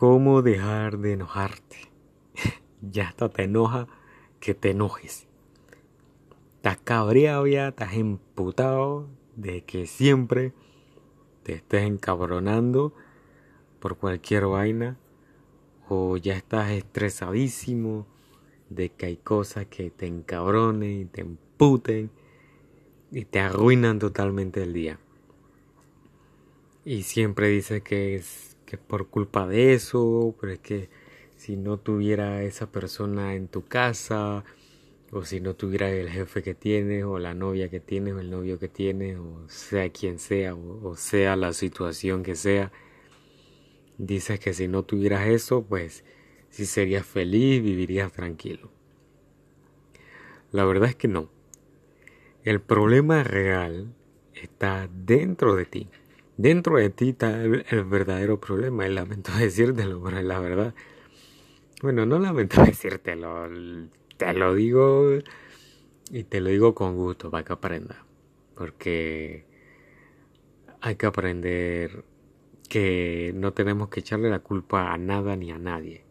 ¿Cómo dejar de enojarte? ya hasta te enoja que te enojes. Estás cabreado ya, estás emputado de que siempre te estés encabronando por cualquier vaina o ya estás estresadísimo de que hay cosas que te encabronen y te emputen y te arruinan totalmente el día. Y siempre dices que es, que por culpa de eso, pero es que si no tuviera esa persona en tu casa, o si no tuviera el jefe que tienes, o la novia que tienes, o el novio que tienes, o sea quien sea, o, sea la situación que sea, dices que si no tuvieras eso, pues si serías feliz, vivirías tranquilo. La verdad es que no. El problema real está dentro de ti. Dentro de ti está el, verdadero problema. Y lamento decírtelo, pero la verdad. Bueno, no lamento decírtelo. Te lo digo y te lo digo con gusto para que aprenda. Porque hay que aprender que no tenemos que echarle la culpa a nada ni a nadie.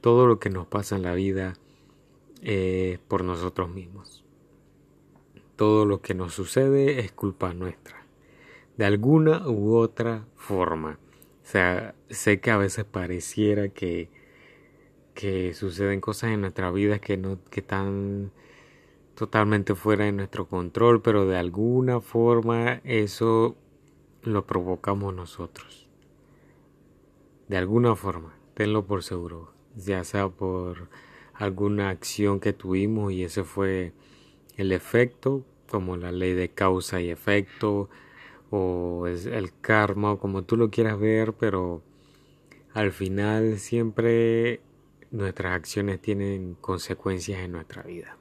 Todo lo que nos pasa en la vida es por nosotros mismos todo lo que nos sucede es culpa nuestra, de alguna u otra forma. O sea, sé que a veces pareciera que, que suceden cosas en nuestra vida que, no, que están totalmente fuera de nuestro control, pero de alguna forma eso lo provocamos nosotros. De alguna forma, tenlo por seguro, ya sea por alguna acción que tuvimos y ese fue el efecto, como la ley de causa y efecto, o es el karma, o como tú lo quieras ver, pero al final siempre nuestras acciones tienen consecuencias en nuestra vida.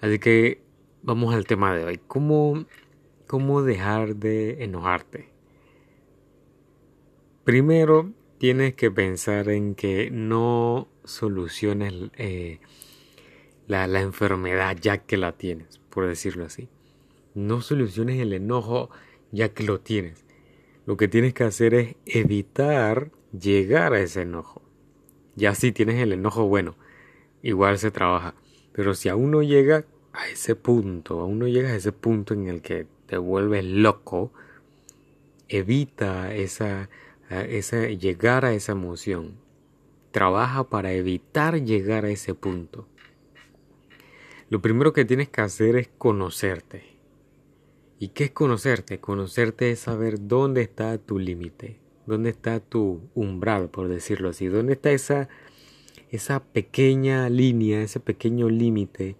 Así que vamos al tema de hoy. ¿Cómo, cómo dejar de enojarte? Primero, tienes que pensar en que no soluciones eh, la, la enfermedad ya que la tienes, por decirlo así. No soluciones el enojo ya que lo tienes. Lo que tienes que hacer es evitar llegar a ese enojo. Ya si tienes el enojo, bueno, igual se trabaja. Pero si aún no llega a ese punto, aún no llegas a ese punto en el que te vuelves loco, evita esa, esa, llegar a esa emoción. Trabaja para evitar llegar a ese punto. Lo primero que tienes que hacer es conocerte. ¿Y qué es conocerte? Conocerte es saber dónde está tu límite, dónde está tu umbral, por decirlo así, dónde está esa, esa pequeña línea, ese pequeño límite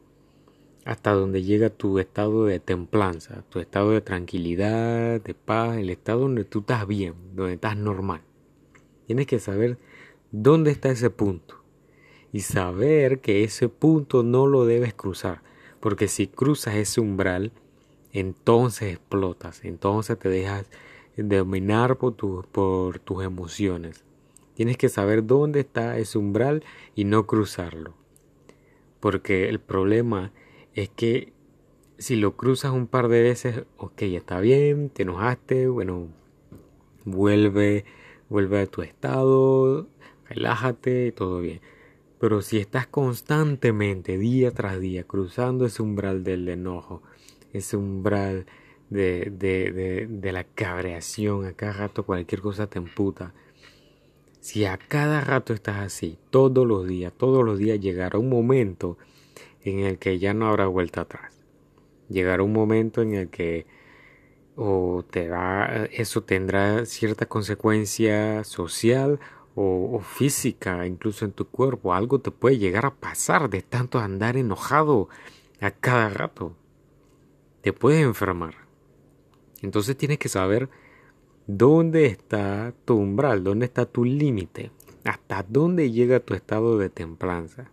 hasta donde llega tu estado de templanza, tu estado de tranquilidad, de paz, el estado donde tú estás bien, donde estás normal. Tienes que saber dónde está ese punto y saber que ese punto no lo debes cruzar, porque si cruzas ese umbral, entonces explotas, entonces te dejas dominar por, por tus emociones. Tienes que saber dónde está ese umbral y no cruzarlo. Porque el problema es que si lo cruzas un par de veces, ok, está bien, te enojaste, bueno, vuelve, vuelve a tu estado, relájate, todo bien. Pero si estás constantemente, día tras día, cruzando ese umbral del enojo, ese umbral de, de, de, la cabreación, a cada rato cualquier cosa te emputa. Si a cada rato estás así, todos los días, todos los días llegará un momento en el que ya no habrá vuelta atrás. Llegará un momento en el que o te va, eso tendrá cierta consecuencia social o, física, incluso en tu cuerpo. Algo te puede llegar a pasar de tanto andar enojado a cada rato. Te puedes enfermar. Entonces tienes que saber dónde está tu umbral, dónde está tu límite, hasta dónde llega tu estado de templanza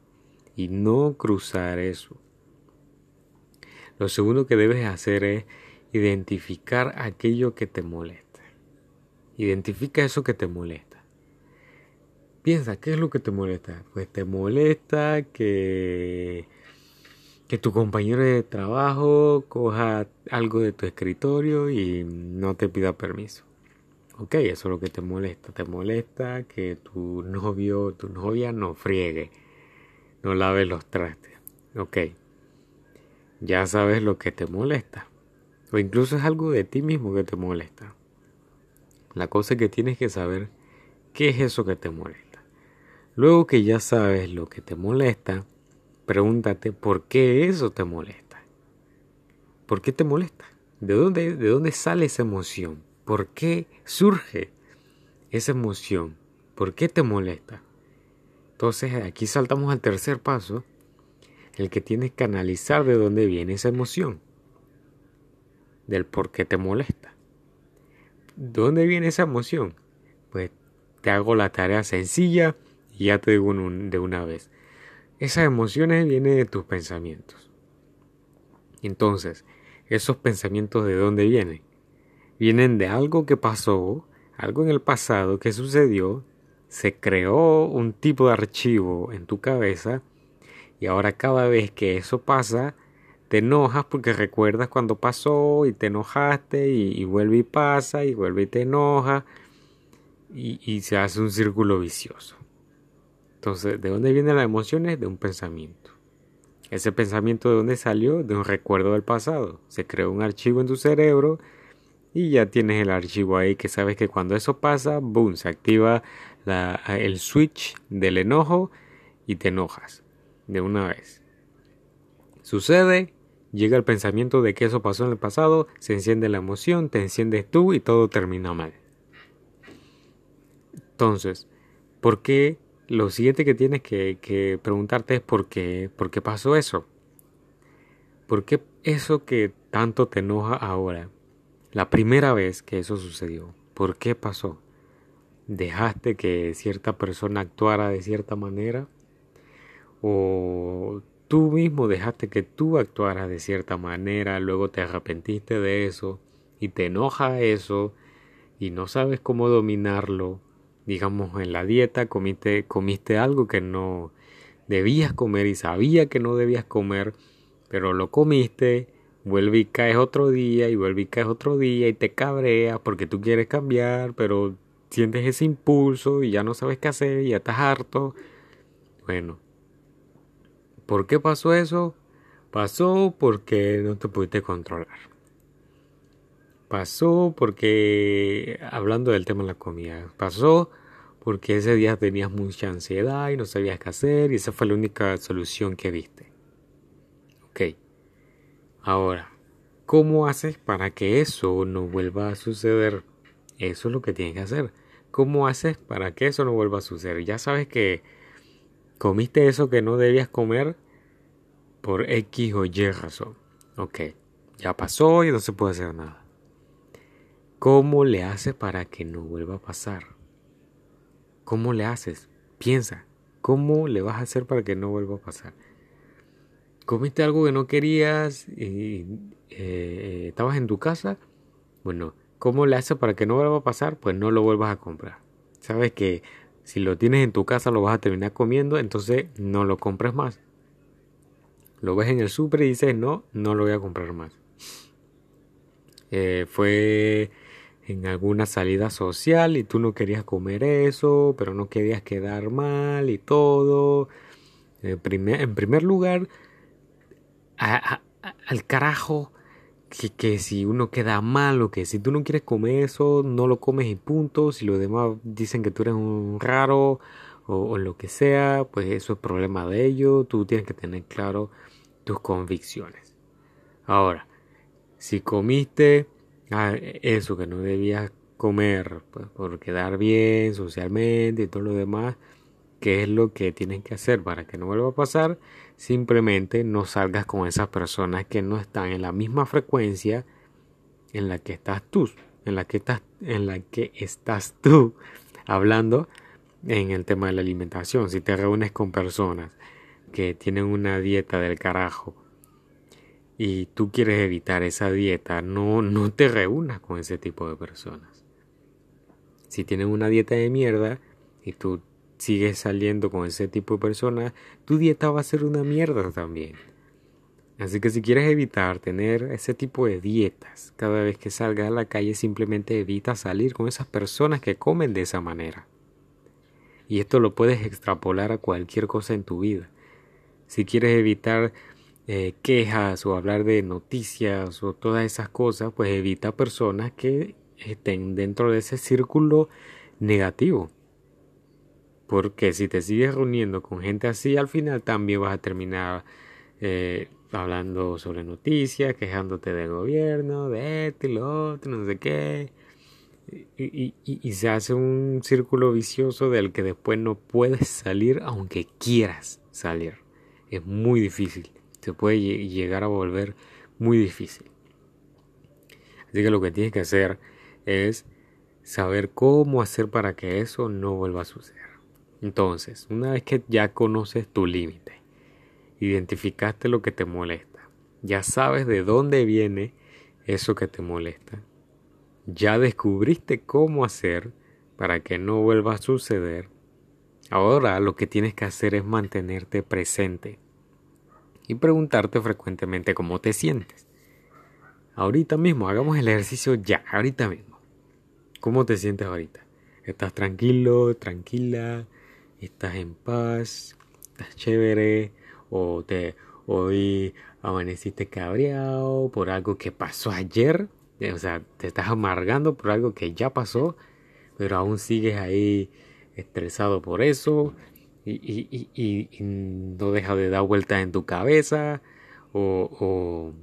y no cruzar eso. Lo segundo que debes hacer es identificar aquello que te molesta. Identifica eso que te molesta. Piensa, ¿qué es lo que te molesta? Pues te molesta que, que tu compañero de trabajo coja algo de tu escritorio y no te pida permiso. Ok, eso es lo que te molesta. Te molesta que tu novio, tu novia no friegue, no lave los trastes. Ok, ya sabes lo que te molesta. O incluso es algo de ti mismo que te molesta. La cosa es que tienes que saber qué es eso que te molesta. Luego que ya sabes lo que te molesta, pregúntate por qué eso te molesta. ¿Por qué te molesta? ¿De dónde, de dónde sale esa emoción? ¿Por qué surge esa emoción? ¿Por qué te molesta? Entonces aquí saltamos al tercer paso, el que tienes que analizar de dónde viene esa emoción, del por qué te molesta. ¿De dónde viene esa emoción? Pues te hago la tarea sencilla y ya te digo de una vez. Esas emociones vienen de tus pensamientos. Entonces, esos pensamientos de dónde vienen? Vienen de algo que pasó, algo en el pasado que sucedió, se creó un tipo de archivo en tu cabeza y ahora cada vez que eso pasa, te enojas porque recuerdas cuando pasó y te enojaste y, vuelve y pasa y vuelve y te enoja y, se hace un círculo vicioso. Entonces, ¿de dónde vienen las emociones? De un pensamiento. Ese pensamiento de dónde salió? De un recuerdo del pasado. Se creó un archivo en tu cerebro y ya tienes el archivo ahí que sabes que cuando eso pasa, boom, se activa el switch del enojo y te enojas de una vez. Sucede, llega el pensamiento de que eso pasó en el pasado, se enciende la emoción, te enciendes tú y todo termina mal. Entonces, ¿por qué? Lo siguiente que tienes que, preguntarte es por qué, por qué pasó eso. ¿Por qué eso que tanto te enoja ahora? La primera vez que eso sucedió, ¿por qué pasó? ¿Dejaste que cierta persona actuara de cierta manera? o tú mismo dejaste que tú actuaras de cierta manera, luego te arrepentiste de eso y te enoja eso y no sabes cómo dominarlo. Digamos, en la dieta comiste, comiste algo que no debías comer y sabía que no debías comer, pero lo comiste, vuelve y caes otro día y vuelve y caes otro día y te cabreas porque tú quieres cambiar, pero sientes ese impulso y ya no sabes qué hacer y ya estás harto. Bueno, ¿Por qué pasó eso? Pasó porque no te pudiste controlar. Pasó porque, hablando del tema de la comida, pasó porque ese día tenías mucha ansiedad y no sabías qué hacer y esa fue la única solución que viste. Ok. Ahora, ¿cómo haces para que eso no vuelva a suceder? Eso es lo que tienes que hacer. ¿Cómo haces para que eso no vuelva a suceder? Ya sabes que comiste eso que no debías comer por X o Y razón. Ok, ya pasó y no se puede hacer nada. ¿Cómo le haces para que no vuelva a pasar? ¿Cómo le haces? Piensa, ¿cómo le vas a hacer para que no vuelva a pasar? ¿Comiste algo que no querías y eh, estabas en tu casa? Bueno, ¿cómo le haces para que no vuelva a pasar? Pues no lo vuelvas a comprar. Sabes que si lo tienes en tu casa lo vas a terminar comiendo, entonces no lo compres más. Lo ves en el super y dices, no, no lo voy a comprar más. Eh, fue en alguna salida social y tú no querías comer eso, pero no querías quedar mal y todo. en primer lugar, al carajo que, que, si uno queda mal o que si tú no quieres comer eso, no lo comes y punto. Si los demás dicen que tú eres un raro o lo que sea, pues eso es problema de ellos. Tú tienes que tener claro tus convicciones. Ahora, si comiste ah, eso que no debías comer pues, por quedar bien socialmente y todo lo demás, ¿qué es lo que tienes que hacer para que no vuelva a pasar? Simplemente no salgas con esas personas que no están en la misma frecuencia en la que estás tú, en la que estás, en la que estás tú hablando en el tema de la alimentación. Si te reúnes con personas que tienen una dieta del carajo y tú quieres evitar esa dieta, no, no te reúnas con ese tipo de personas. Si tienen una dieta de mierda y tú sigues saliendo con ese tipo de personas, tu dieta va a ser una mierda también. Así que si quieres evitar tener ese tipo de dietas, cada vez que salgas a la calle simplemente evita salir con esas personas que comen de esa manera. Y esto lo puedes extrapolar a cualquier cosa en tu vida. Si quieres evitar eh, quejas o hablar de noticias o todas esas cosas, pues evita personas que estén dentro de ese círculo negativo. Porque si te sigues reuniendo con gente así, al final también vas a terminar eh, hablando sobre noticias, quejándote del gobierno, de esto y lo otro, no sé qué. Y, y, se hace un círculo vicioso del que después no puedes salir aunque quieras salir. Es muy difícil. Puede llegar a volver muy difícil. Así que lo que tienes que hacer es saber cómo hacer para que eso no vuelva a suceder. Entonces, una vez que ya conoces tu límite, identificaste lo que te molesta, ya sabes de dónde viene eso que te molesta, ya descubriste cómo hacer para que no vuelva a suceder, ahora lo que tienes que hacer es mantenerte presente y preguntarte frecuentemente cómo te sientes. Ahorita mismo, hagamos el ejercicio ya, ahorita mismo. ¿Cómo te sientes ahorita? ¿Estás tranquilo, tranquila? ¿Estás en paz? ¿Estás chévere? o te hoy amaneciste cabreado por algo que pasó ayer, o sea, te estás amargando por algo que ya pasó, pero aún sigues ahí estresado por eso y, y, y, y no deja de dar vueltas en tu cabeza o, o,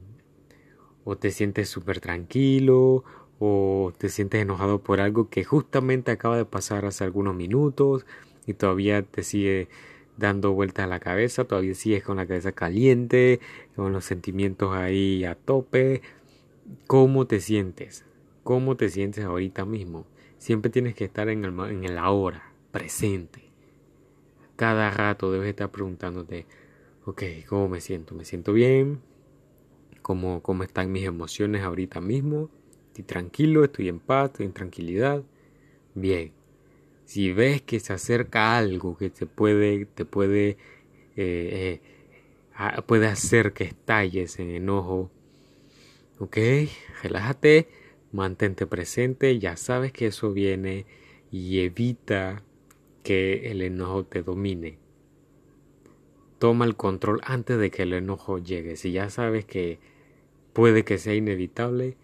o te sientes súper tranquilo o te sientes enojado por algo que justamente acaba de pasar hace algunos minutos y todavía te sigue dando vueltas a la cabeza, todavía sigues con la cabeza caliente, con los sentimientos ahí a tope. ¿Cómo te sientes? ¿Cómo te sientes ahorita mismo? Siempre tienes que estar en el, en el ahora, presente. Cada rato debes estar preguntándote, ok, ¿cómo me siento? ¿Me siento bien? ¿Cómo, cómo están mis emociones ahorita mismo? ¿Estoy tranquilo? ¿Estoy en paz? ¿Estoy en tranquilidad? Bien. Si ves que se acerca algo que te puede, te puede, eh, eh, puede hacer que estalles en enojo, ok, relájate, mantente presente, ya sabes que eso viene y evita que el enojo te domine. Toma el control antes de que el enojo llegue. Si ya sabes que puede que sea inevitable,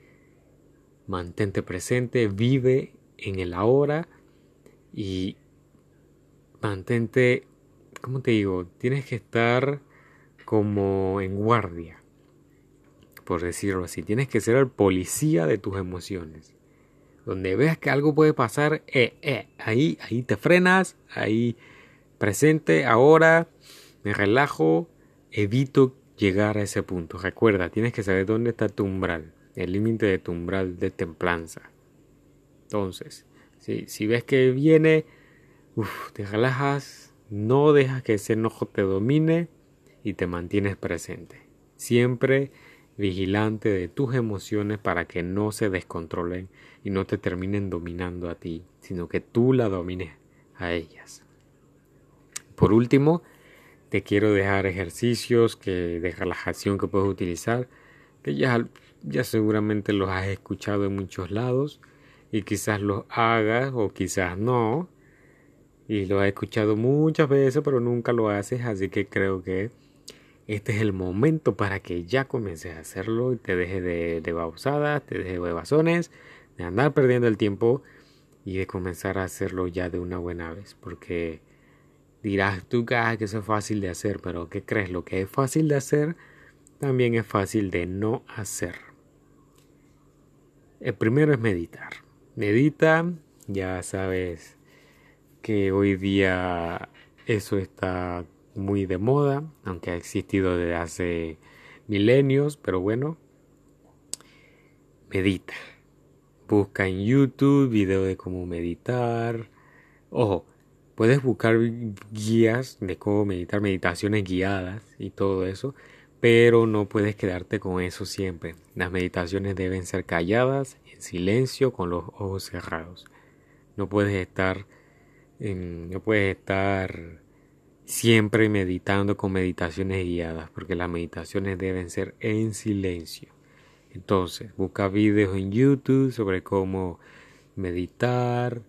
mantente presente, vive en el ahora y mantente, ¿cómo te digo? Tienes que estar como en guardia, por decirlo así. Tienes que ser el policía de tus emociones. Donde veas que algo puede pasar, eh, eh, ahí, ahí te frenas, ahí presente, ahora me relajo, evito llegar a ese punto. Recuerda, tienes que saber dónde está tu umbral, el límite de tu umbral de templanza. Entonces, si, ves que viene, te relajas, no dejas que ese enojo te domine y te mantienes presente. Siempre vigilante de tus emociones para que no se descontrolen y no te terminen dominando a ti, sino que tú la domines a ellas. Por último, te quiero dejar ejercicios que, de relajación que puedes utilizar, que ya, ya seguramente los has escuchado en muchos lados y quizás lo hagas o quizás no. Y lo has escuchado muchas veces, pero nunca lo haces, así que creo que este es el momento para que ya comiences a hacerlo y te dejes de, de babosadas, te dejes de bebazones, de andar perdiendo el tiempo y de comenzar a hacerlo ya de una buena vez. Porque dirás tú que, que eso es fácil de hacer, pero ¿qué crees? Lo que es fácil de hacer también es fácil de no hacer. El primero es meditar. Medita, ya sabes que hoy día eso está muy de moda, aunque ha existido desde hace milenios, pero bueno, medita. Busca en YouTube video de cómo meditar. Ojo, puedes buscar guías de cómo meditar, meditaciones guiadas y todo eso, pero no puedes quedarte con eso siempre. Las meditaciones deben ser calladas, en silencio, con los ojos cerrados. No puedes estar, no puedes estar siempre meditando con meditaciones guiadas, porque las meditaciones deben ser en silencio. Entonces, busca videos en YouTube sobre cómo meditar,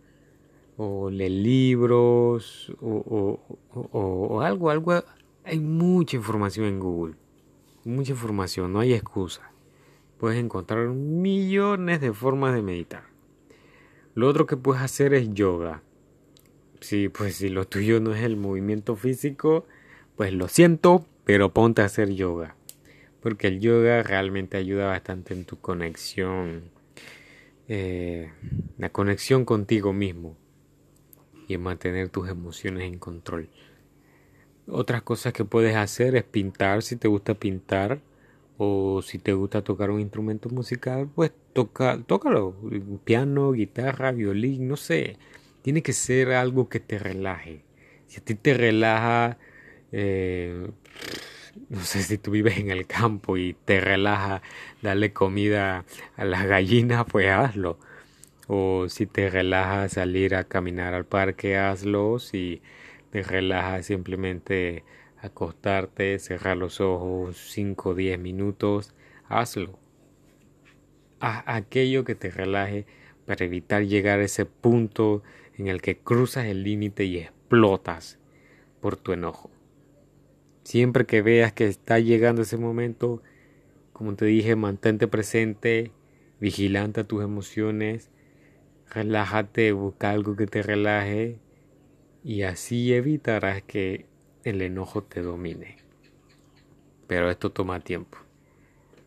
o leer libros, o, o, algo, algo. Hay mucha información en Google, mucha información, no hay excusa. Puedes encontrar millones de formas de meditar. Lo otro que puedes hacer es yoga. Sí, pues si lo tuyo no es el movimiento físico, pues lo siento, pero ponte a hacer yoga. Porque el yoga realmente ayuda bastante en tu conexión, eh, la conexión contigo mismo y en mantener tus emociones en control. Otras cosas que puedes hacer es pintar si te gusta pintar o si te gusta tocar un instrumento musical, pues toca, tócalo, piano, guitarra, violín, no sé, tiene que ser algo que te relaje. Si a ti te relaja, eh, no sé si tú vives en el campo y te relaja darle comida a las gallinas, pues hazlo. O si te relaja salir a caminar al parque, hazlo. Si te relaja simplemente acostarte, cerrar los ojos 5 o 10 minutos, hazlo. Haz aquello que te relaje para evitar llegar a ese punto en el que cruzas el límite y explotas por tu enojo. Siempre que veas que está llegando ese momento, como te dije, mantente presente, vigilante a tus emociones, relájate, busca algo que te relaje y así evitarás que el enojo te domine. Pero esto toma tiempo.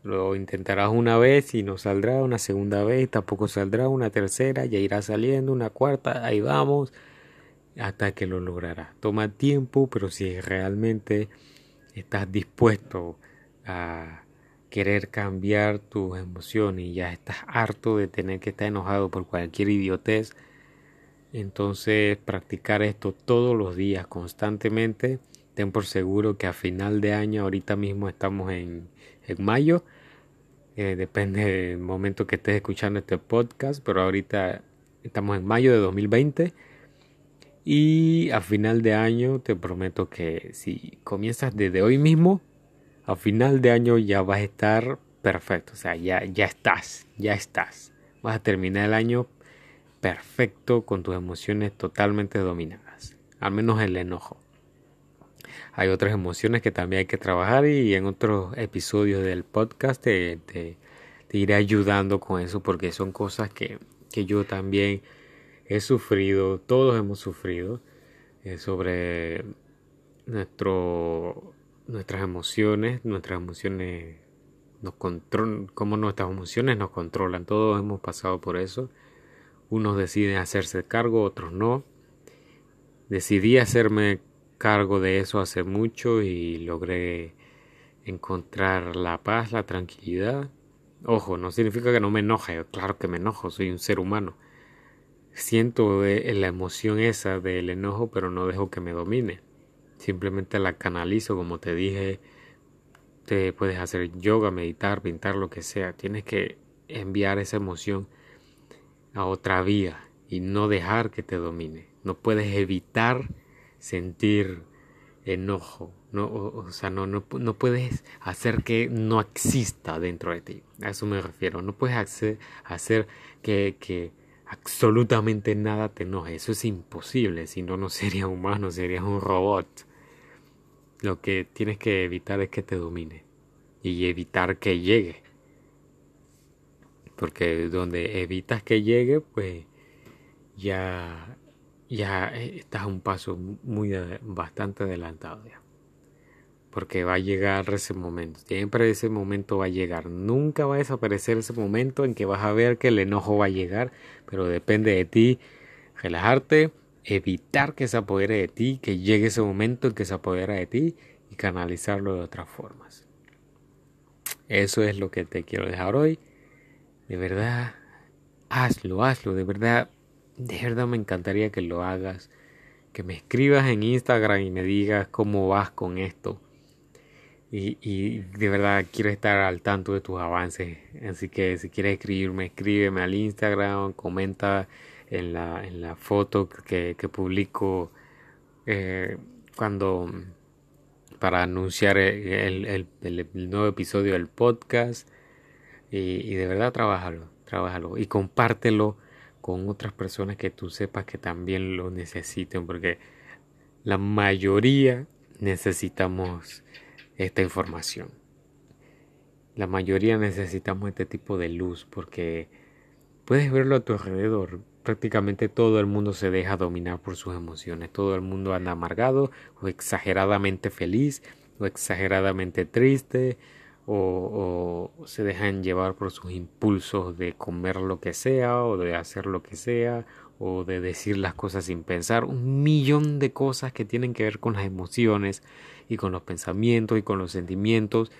Lo intentarás una vez y no saldrá, una segunda vez tampoco saldrá, una tercera ya irá saliendo, una cuarta, ahí vamos, hasta que lo lograrás. Toma tiempo, pero si realmente estás dispuesto a querer cambiar tus emociones y ya estás harto de tener que estar enojado por cualquier idiotez, entonces practicar esto todos los días constantemente. Ten por seguro que a final de año, ahorita mismo estamos en, en mayo, eh, depende del momento que estés escuchando este podcast, pero ahorita estamos en mayo de 2020 y a final de año te prometo que si comienzas desde hoy mismo, a final de año ya vas a estar perfecto, o sea, ya, ya estás, ya estás. Vas a terminar el año perfecto con tus emociones totalmente dominadas, al menos el enojo hay otras emociones que también hay que trabajar y en otros episodios del podcast te, te, iré ayudando con eso porque son cosas que, que yo también he sufrido, todos hemos sufrido eh, sobre nuestro, nuestras emociones, nuestras emociones nos controlan, cómo nuestras emociones nos controlan, todos hemos pasado por eso. Unos deciden hacerse cargo, otros no. Decidí hacerme cargo de eso hace mucho y logré encontrar la paz, la tranquilidad. Ojo, no significa que no me enoje, claro que me enojo, soy un ser humano. Siento eh, la emoción esa del enojo, pero no dejo que me domine. Simplemente la canalizo, como te dije, te puedes hacer yoga, meditar, pintar, lo que sea. Tienes que enviar esa emoción a otra vía y no dejar que te domine. No puedes evitar sentir enojo, no, o, sea, no, no, no, puedes hacer que no exista dentro de ti, a eso me refiero, no puedes hacer, hacer que, que absolutamente nada te enoje, eso es imposible, si no, no serías humano, serías un robot. Lo que tienes que evitar es que te domine y evitar que llegue. Porque donde evitas que llegue, pues ya ya estás un paso muy bastante adelantado ya. Porque va a llegar ese momento. Siempre ese momento va a llegar. Nunca va a desaparecer ese momento en que vas a ver que el enojo va a llegar. Pero depende de ti relajarte, evitar que se apodere de ti, que llegue ese momento en que se apodera de ti y canalizarlo de otras formas. Eso es lo que te quiero dejar hoy. De verdad, hazlo, hazlo. De verdad, de verdad me encantaría que lo hagas, que me escribas en Instagram y me digas cómo vas con esto. Y, de verdad quiero estar al tanto de tus avances. Así que si quieres escribirme, escríbeme al Instagram, comenta en la, en la foto que, que publico eh, cuando para anunciar el, nuevo episodio del podcast y, de verdad trabájalo, trabájalo y compártelo con otras personas que tú sepas que también lo necesiten porque la mayoría necesitamos esta información. La mayoría necesitamos este tipo de luz porque puedes verlo a tu alrededor. Prácticamente todo el mundo se deja dominar por sus emociones. Todo el mundo anda amargado o exageradamente feliz o exageradamente triste o, o, se dejan llevar por sus impulsos de comer lo que sea o de hacer lo que sea o de decir las cosas sin pensar. Un millón de cosas que tienen que ver con las emociones y con los pensamientos y con los sentimientos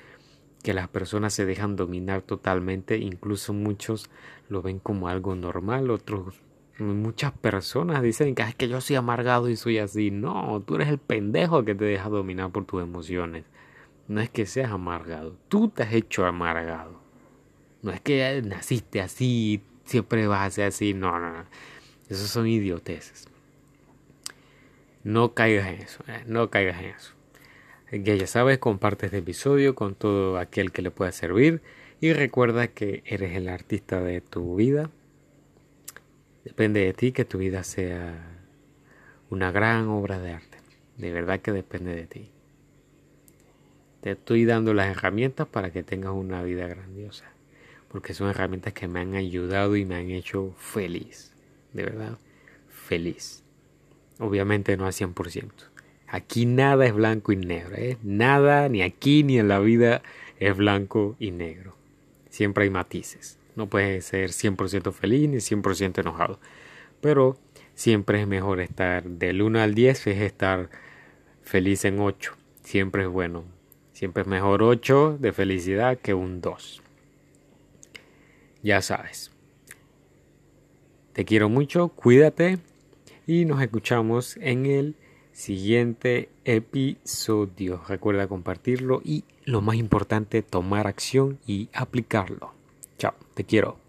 que las personas se dejan dominar totalmente, incluso muchos lo ven como algo normal, otros muchas personas dicen que es que yo soy amargado y soy así. No, tú eres el pendejo que te deja dominar por tus emociones. No es que seas amargado, tú te has hecho amargado. No es que naciste así, siempre vas a ser así. No, no, no. Esos son idioteces. No caigas en eso, eh, no caigas en eso. Ya sabes, comparte este episodio con todo aquel que le pueda servir y recuerda que eres el artista de tu vida. Depende de ti que tu vida sea una gran obra de arte. De verdad que depende de ti. Te estoy dando las herramientas para que tengas una vida grandiosa. Porque son herramientas que me han ayudado y me han hecho feliz. De verdad, feliz. Obviamente no al 100%. Aquí nada es blanco y negro, ¿eh? Nada, ni aquí ni en la vida es blanco y negro. Siempre hay matices. No puedes ser 100% feliz ni 100% enojado. Pero siempre es mejor estar del 1 al 10, es estar feliz en 8. Siempre es bueno. Siempre es mejor 8 de felicidad que un 2. Ya sabes. Te quiero mucho, cuídate y nos escuchamos en el siguiente episodio. Recuerda compartirlo y lo más importante, tomar acción y aplicarlo. Chao, te quiero.